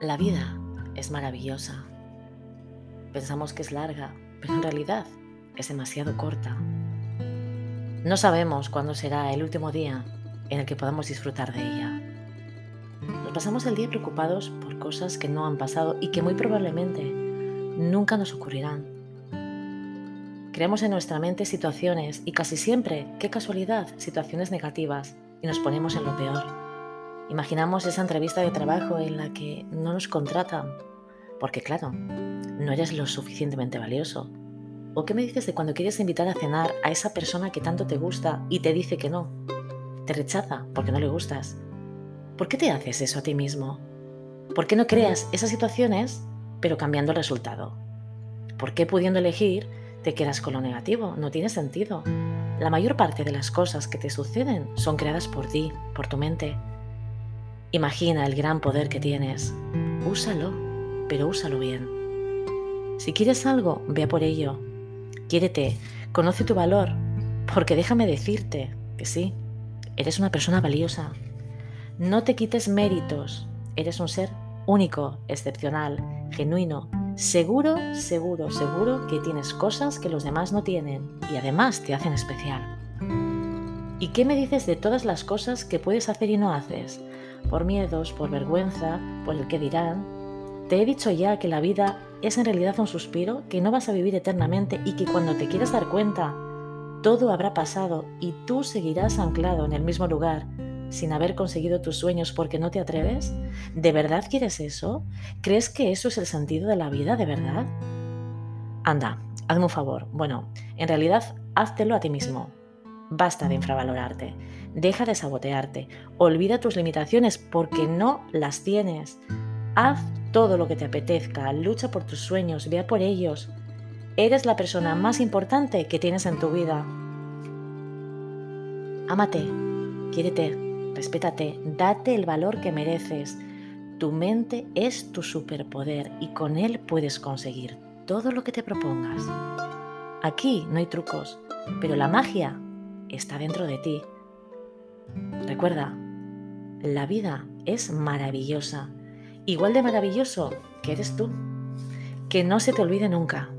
La vida es maravillosa. Pensamos que es larga, pero en realidad es demasiado corta. No sabemos cuándo será el último día en el que podamos disfrutar de ella. Nos pasamos el día preocupados por cosas que no han pasado y que muy probablemente nunca nos ocurrirán. Creamos en nuestra mente situaciones y casi siempre, qué casualidad, situaciones negativas y nos ponemos en lo peor. Imaginamos esa entrevista de trabajo en la que no nos contratan, porque claro, no eres lo suficientemente valioso. ¿O qué me dices de cuando quieres invitar a cenar a esa persona que tanto te gusta y te dice que no? Te rechaza porque no le gustas. ¿Por qué te haces eso a ti mismo? ¿Por qué no creas esas situaciones pero cambiando el resultado? ¿Por qué pudiendo elegir te quedas con lo negativo? No tiene sentido. La mayor parte de las cosas que te suceden son creadas por ti, por tu mente, Imagina el gran poder que tienes. Úsalo, pero úsalo bien. Si quieres algo, ve a por ello. Quiérete, conoce tu valor, porque déjame decirte que sí, eres una persona valiosa. No te quites méritos, eres un ser único, excepcional, genuino, seguro, seguro, seguro que tienes cosas que los demás no tienen y además te hacen especial. ¿Y qué me dices de todas las cosas que puedes hacer y no haces? Por miedos, por vergüenza, por el que dirán. Te he dicho ya que la vida es en realidad un suspiro, que no vas a vivir eternamente y que cuando te quieras dar cuenta, todo habrá pasado y tú seguirás anclado en el mismo lugar sin haber conseguido tus sueños porque no te atreves? ¿De verdad quieres eso? ¿Crees que eso es el sentido de la vida, de verdad? Anda, hazme un favor. Bueno, en realidad, háztelo a ti mismo. Basta de infravalorarte. Deja de sabotearte. Olvida tus limitaciones porque no las tienes. Haz todo lo que te apetezca. Lucha por tus sueños. Vea por ellos. Eres la persona más importante que tienes en tu vida. Ámate, quiérete, respétate, date el valor que mereces. Tu mente es tu superpoder y con él puedes conseguir todo lo que te propongas. Aquí no hay trucos, pero la magia está dentro de ti. Recuerda, la vida es maravillosa, igual de maravilloso que eres tú. Que no se te olvide nunca.